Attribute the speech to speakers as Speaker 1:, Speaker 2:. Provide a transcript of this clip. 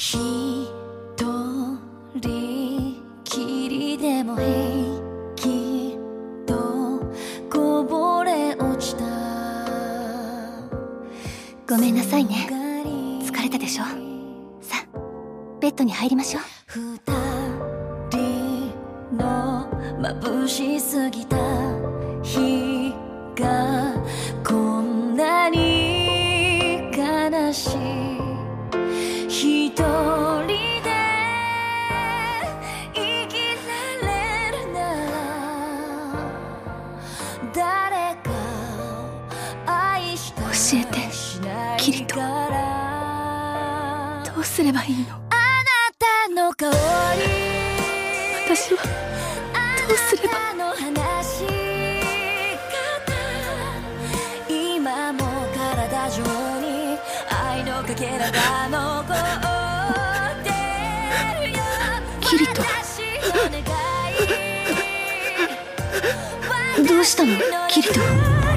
Speaker 1: 一人きりでも平気とこぼれ落ちた。
Speaker 2: ごめんなさいね。疲れたでしょ。さあベッドに入りましょう。
Speaker 1: 二人の眩しすぎた日がこんなに悲しい
Speaker 2: 教えてキリトどうすればいいの？
Speaker 1: あなたの香り
Speaker 2: 私はどうすれば？
Speaker 1: あなたの話し方今も体中に愛のかけらが残ってるよ。
Speaker 2: キリトどうしたの？キリト。